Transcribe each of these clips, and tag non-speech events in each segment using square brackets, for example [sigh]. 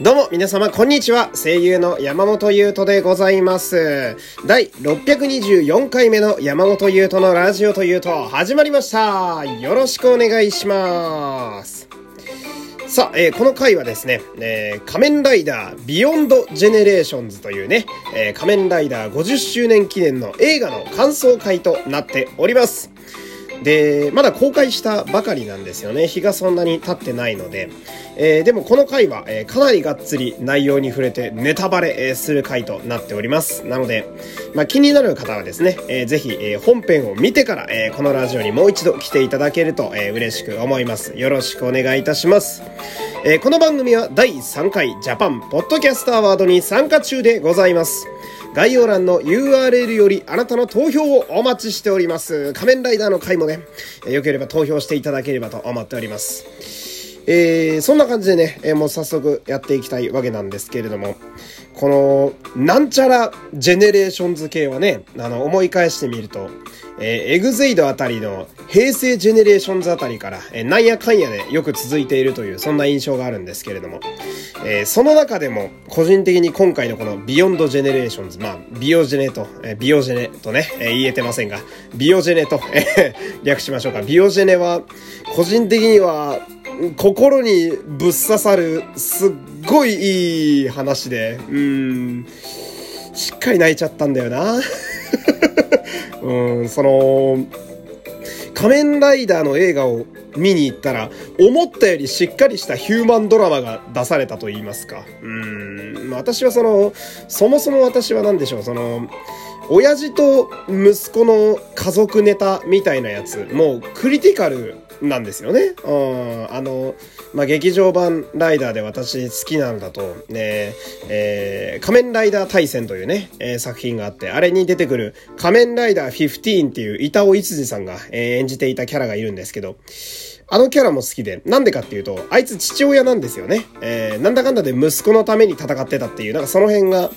どうも皆様こんにちは。声優の山本優斗でございます。第624回目の山本優斗のラジオというと始まりました。よろしくお願いします。さあ、えーこの回はですね、えー仮面ライダービヨンドジェネレーションズというね、えー仮面ライダー50周年記念の映画の感想会となっております。で、まだ公開したばかりなんですよね。日がそんなに経ってないので。えーでもこの回は、えーかなりがっつり内容に触れてネタバレ、する回となっております。なので、まあ、気になる方はですね、えーぜひ、えー本編を見てから、えーこのラジオにもう一度来ていただけると、えー嬉しく思います。よろしくお願いいたします。えーこの番組は第3回ジャパンポッドキャストアワードに参加中でございます。概要欄の URL よりあなたの投票をお待ちしております。仮面ライダーの回もね、良ければ投票していただければと思っております。えーそんな感じでね、えーもう早速やっていきたいわけなんですけれども、この、なんちゃらジェネレーションズ系はね、あの、思い返してみると、えーエグゼイドあたりの平成ジェネレーションズあたりから、えーなんやかんやでよく続いているという、そんな印象があるんですけれども、えーその中でも、個人的に今回のこのビヨンドジェネレーションズ、まあ、ビヨジェネと、えービヨジェネとね、えー言えてませんが、ビオジェネと、えー略しましょうか。ビオジェネは、個人的には、心にぶっ刺さる、すっごいいい話で、うん、しっかり泣いちゃったんだよな。[laughs] うん、その、仮面ライダーの映画を見に行ったら、思ったよりしっかりしたヒューマンドラマが出されたと言いますか。うん、私はその、そもそも私は何でしょう、その、親父と息子の家族ネタみたいなやつ、もうクリティカルなんですよね。うん、あの、まあ、劇場版ライダーで私好きなのだと、ね、えー仮面ライダー対戦というね、えー作品があって、あれに出てくる仮面ライダー15っていう板尾一次さんが、えー演じていたキャラがいるんですけど、あのキャラも好きで、なんでかっていうと、あいつ父親なんですよね。えーなんだかんだで息子のために戦ってたっていう、なんかその辺が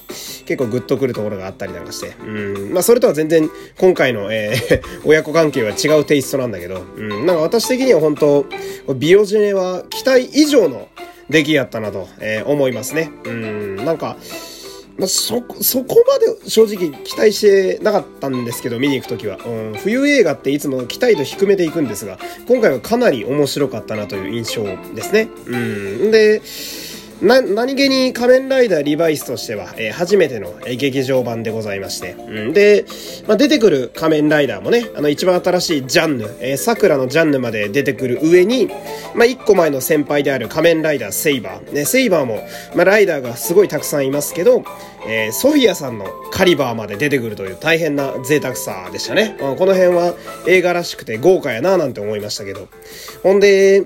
結構グッとくるところがあったりなんかして。うん。まあそれとは全然今回の、えー [laughs] 親子関係は違うテイストなんだけど、うん。なんか私的には本当ビオジネは期待以上の出来やったなと、えー思いますね。うん。なんか、まあ、そ、そこまで正直期待してなかったんですけど、見に行くときは。うん、冬映画っていつも期待度低めていくんですが、今回はかなり面白かったなという印象ですね。うん。で、な、何気に仮面ライダーリバイスとしては、えー初めての、え劇場版でございまして。うん、で、まあ、出てくる仮面ライダーもね、あの一番新しいジャンヌ、えー、桜のジャンヌまで出てくる上に、まあ、一個前の先輩である仮面ライダーセイバー。ね、セイバーも、まあ、ライダーがすごいたくさんいますけど、えーソフィアさんのカリバーまで出てくるという大変な贅沢さでしたね。まあこの辺は映画らしくて豪華やななんて思いましたけど。ほんで、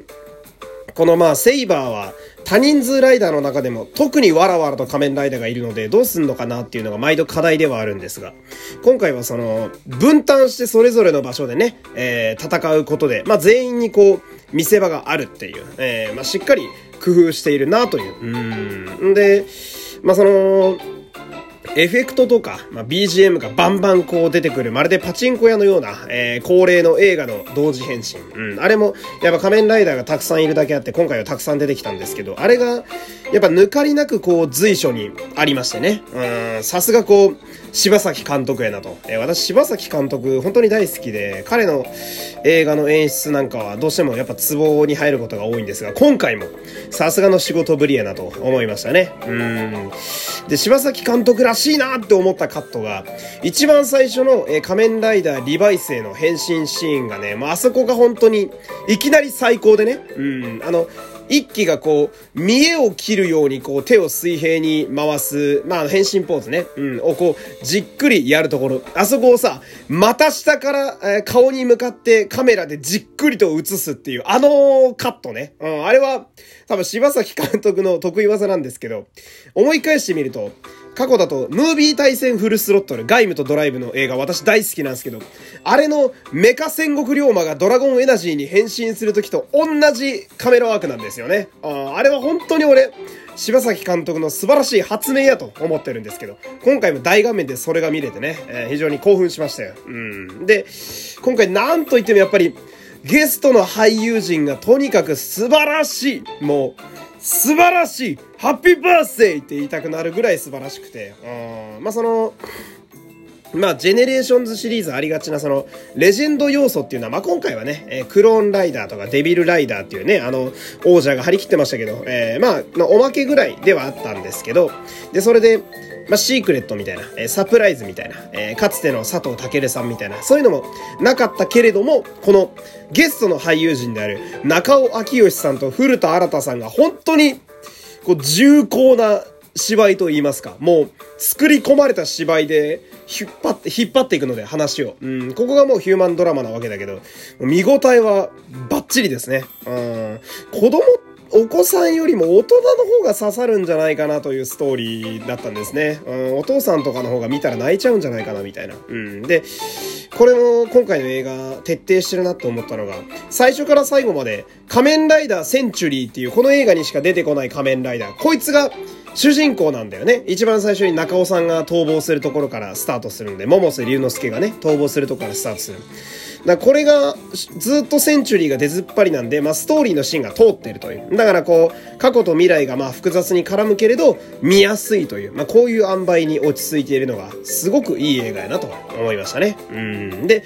このまあセイバーは多人数ライダーの中でも特にわらわらと仮面ライダーがいるのでどうすんのかなっていうのが毎度課題ではあるんですが、今回はその分担してそれぞれの場所でね、えー戦うことで、まあ全員にこう見せ場があるっていう、えーまあしっかり工夫しているなという。うん。で、まあその、エフェクトとか、まあ、BGM がバンバンこう出てくる、まるでパチンコ屋のような、えー恒例の映画の同時変身。うん。あれも、やっぱ仮面ライダーがたくさんいるだけあって、今回はたくさん出てきたんですけど、あれが、やっぱ抜かりなくこう随所にありましてね。うん、さすがこう、柴崎監督やなと。えー私、柴崎監督、本当に大好きで、彼の映画の演出なんかはどうしてもやっぱツボに入ることが多いんですが、今回も、さすがの仕事ぶりやなと思いましたね。うん。で、柴崎監督らしいなって思ったカットが、一番最初の、え仮面ライダーリバイスへの変身シーンがね、もうあそこが本当に、いきなり最高でね、うん、あの、一気がこう、見栄を切るようにこう手を水平に回す、まあ変身ポーズね、うん、をこう、じっくりやるところ。あそこをさ、また下から、えー顔に向かってカメラでじっくりと映すっていう、あのカットね。うん、あれは、多分柴崎監督の得意技なんですけど、思い返してみると、過去だと、ムービー対戦フルスロットル、ガイムとドライブの映画、私大好きなんですけど、あれのメカ戦国龍馬がドラゴンエナジーに変身するときと同じカメラワークなんですよね。ああれは本当に俺、柴崎監督の素晴らしい発明やと思ってるんですけど、今回も大画面でそれが見れてね、えー非常に興奮しましたよ。うん。で、今回なんといってもやっぱり、ゲストの俳優陣がとにかく素晴らしい。もう、素晴らしい。ハッピーバースデーって言いたくなるぐらい素晴らしくて、うん、まあその、まあ、ジェネレーションズシリーズありがちな、その、レジェンド要素っていうのは、まあ、今回はね、えー、クローンライダーとかデビルライダーっていうね、あの、王者が張り切ってましたけど、えー、まあ、おまけぐらいではあったんですけど、で、それで、まあ、シークレットみたいな、えー、サプライズみたいな、えー、かつての佐藤健さんみたいな、そういうのもなかったけれども、このゲストの俳優陣である中尾明慶さんと古田新太さんが本当に、こう、重厚な芝居と言いますか、もう、作り込まれた芝居で、引っ張って、引っ張っていくので、話を。うん、ここがもうヒューマンドラマなわけだけど、見応えはバッチリですね。うん、子供お子さんよりも大人の方が刺さるんじゃないかなというストーリーだったんですね。うん、お父さんとかの方が見たら泣いちゃうんじゃないかなみたいな。うん。で、これも今回の映画徹底してるなと思ったのが、最初から最後まで仮面ライダーセンチュリーっていうこの映画にしか出てこない仮面ライダー。こいつが主人公なんだよね。一番最初に中尾さんが逃亡するところからスタートするんで、桃瀬龍之介がね、逃亡するところからスタートする。だこれがずっとセンチュリーが出ずっぱりなんで、まあ、ストーリーのシーンが通ってるという。だからこう、過去と未来がまあ複雑に絡むけれど、見やすいという、まあ、こういう塩梅に落ち着いているのが、すごくいい映画やなと思いましたね。うん。で、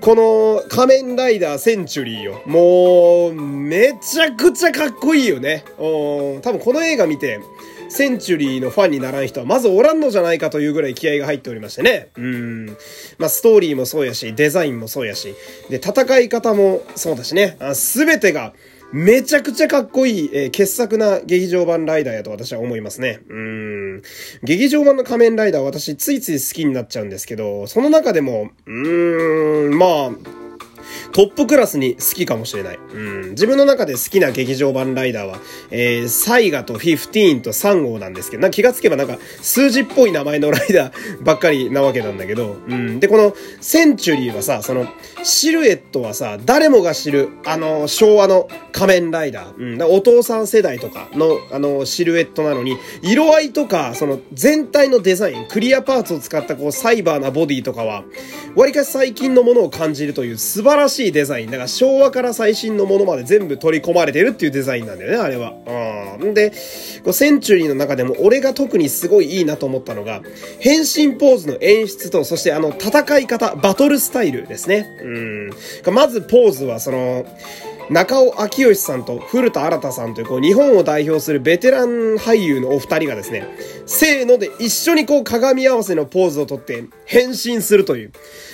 この仮面ライダーセンチュリーよ。もう、めちゃくちゃかっこいいよね。うん多分この映画見て、センチュリーのファンにならん人はまずおらんのじゃないかというぐらい気合が入っておりましてね。うん。まあ、ストーリーもそうやし、デザインもそうやし、で、戦い方もそうだしね。すべてが、めちゃくちゃかっこいい、えー、傑作な劇場版ライダーやと私は思いますね。うん。劇場版の仮面ライダー私ついつい好きになっちゃうんですけど、その中でも、うーん、まあ、トップクラスに好きかもしれない。うん。自分の中で好きな劇場版ライダーは、えー、サイガと15と3号なんですけど、な気がつけばなんか数字っぽい名前のライダーばっかりなわけなんだけど、うん。で、このセンチュリーはさ、その、シルエットはさ、誰もが知る、あの、昭和の仮面ライダー。うん。お父さん世代とかの、あの、シルエットなのに、色合いとか、その、全体のデザイン、クリアパーツを使ったこう、サイバーなボディとかは、割かし最近のものを感じるという素晴らしいデザイン。だから昭和から最新のものまで全部取り込まれてるっていうデザインなんだよね、あれは。うん。で、こうセンチュリーの中でも俺が特にすごいいいなと思ったのが、変身ポーズの演出と、そしてあの戦い方、バトルスタイルですね。うん。まずポーズはその、中尾明義さんと古田新さんというこう日本を代表するベテラン俳優のお二人がですね、せーので一緒にこう鏡合わせのポーズをとって変身するという。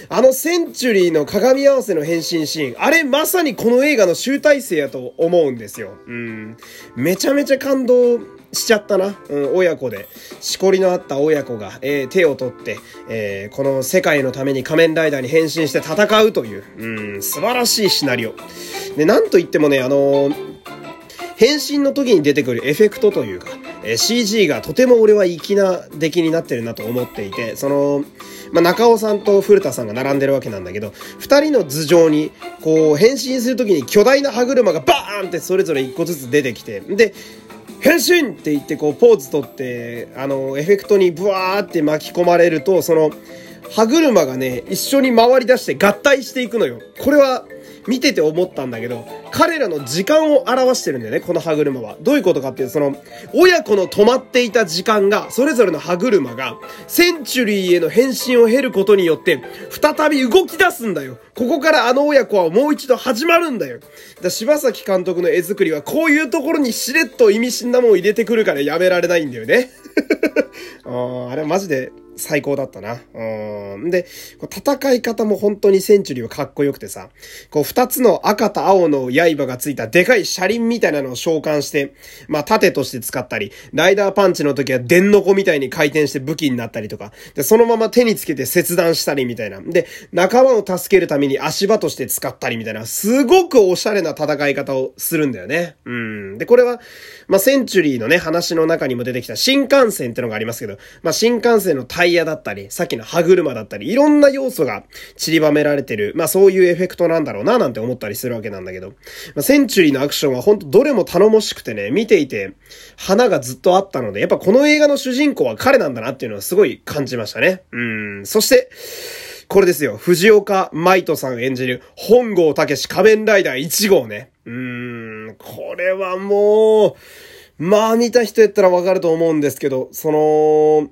あのセンチュリーの鏡合わせの変身シーン、あれまさにこの映画の集大成やと思うんですよ。うん。めちゃめちゃ感動しちゃったな。うん、親子で。しこりのあった親子が、えー、手を取って、えー、この世界のために仮面ライダーに変身して戦うという、うん、素晴らしいシナリオ。で、なんといってもね、あのー変身の時に出てくるエフェクトというか、え CG がとても俺は粋な出来になってるなと思っていて、その、まあ、中尾さんと古田さんが並んでるわけなんだけど、二人の頭上に、こう、変身する時に巨大な歯車がバーンってそれぞれ一個ずつ出てきて、で、変身って言ってこうポーズ取って、あの、エフェクトにブワーって巻き込まれると、その、歯車がね、一緒に回り出して合体していくのよ。これは、見てて思ったんだけど、彼らの時間を表してるんだよね、この歯車は。どういうことかっていうと、その、親子の止まっていた時間が、それぞれの歯車が、センチュリーへの変身を経ることによって、再び動き出すんだよ。ここからあの親子はもう一度始まるんだよ。だ柴崎監督の絵作りは、こういうところにしれっと意味深なもんを入れてくるからやめられないんだよね。[laughs] ああれマジで最高だったな。うん。で、戦い方も本当にセンチュリーはかっこよくてさ、こう二つの赤と青の刃がついたでかい車輪みたいなのを召喚して、まあ盾として使ったり、ライダーパンチの時は電の子みたいに回転して武器になったりとか、で、そのまま手につけて切断したりみたいな。で、仲間を助けるために足場として使ったりみたいな、すごくおしゃれな戦い方をするんだよね。うん。で、これは、まあセンチュリーのね、話の中にも出てきた新幹線ってのがありますけど、まあ新幹線の対イヤだったり、さっきの歯車だったり、いろんな要素が散りばめられてる、まあそういうエフェクトなんだろうななんて思ったりするわけなんだけど、まあ、センチュリーのアクションは本当どれも頼もしくてね、見ていて、花がずっとあったので、やっぱこの映画の主人公は彼なんだなっていうのはすごい感じましたね。うん。そして、これですよ。藤岡舞人さん演じる本郷武史仮面ライダー1号ね。うーん、これはもう、まあ見た人やったらわかると思うんですけど、その、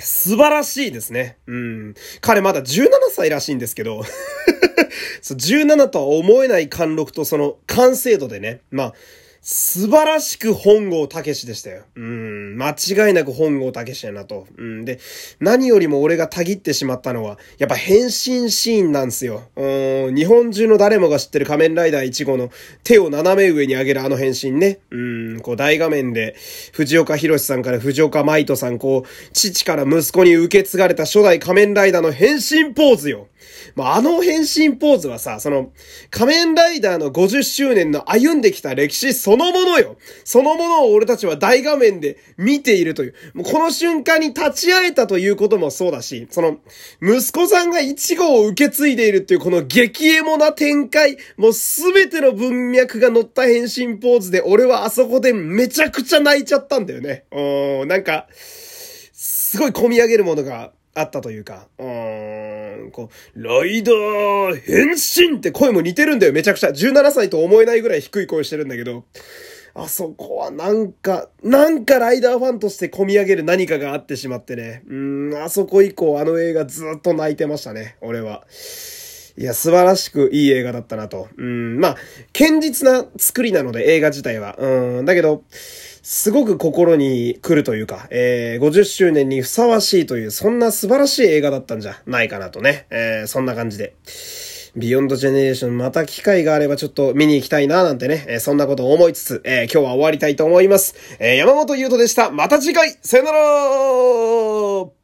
素晴らしいですね。うん。彼まだ17歳らしいんですけど [laughs] 17とは思えない貫禄とその完成度でね。まあ、素晴らしく本郷武史でしたよ。うん、間違いなく本郷武史やなと。うん、で、何よりも俺がたぎってしまったのは、やっぱ変身シーンなんですよ。うん、日本中の誰もが知ってる仮面ライダー1号の手を斜め上に上げるあの変身ね。うん、こう大画面で、藤岡弘さんから藤岡舞人さん、こう、父から息子に受け継がれた初代仮面ライダーの変身ポーズよ。まあ、の変身ポーズはさ、その、仮面ライダーの50周年の歩んできた歴史そのものよ。そのものを俺たちは大画面で見ているという。もうこの瞬間に立ち会えたということもそうだし、その、息子さんが1号を受け継いでいるっていうこの激エモな展開、もうすべての文脈が乗った変身ポーズで俺はあそこでめちゃくちゃ泣いちゃったんだよね。うん、なんか、すごい込み上げるものがあったというか、うーん、こう、ライダー変身って声も似てるんだよ、めちゃくちゃ。17歳と思えないぐらい低い声してるんだけど、あそこはなんか、なんかライダーファンとして込み上げる何かがあってしまってね。うん、あそこ以降あの映画ずっと泣いてましたね、俺は。いや、素晴らしくいい映画だったなと。うん、まあ、堅実な作りなので映画自体は。うん、だけど、すごく心に来るというか、えー、50周年にふさわしいという、そんな素晴らしい映画だったんじゃないかなとね。えー、そんな感じで。ビヨンドジェネレーションまた機会があればちょっと見に行きたいななんてね、えー、そんなことを思いつつ、えー、今日は終わりたいと思います。えー、山本優斗でした。また次回さよなら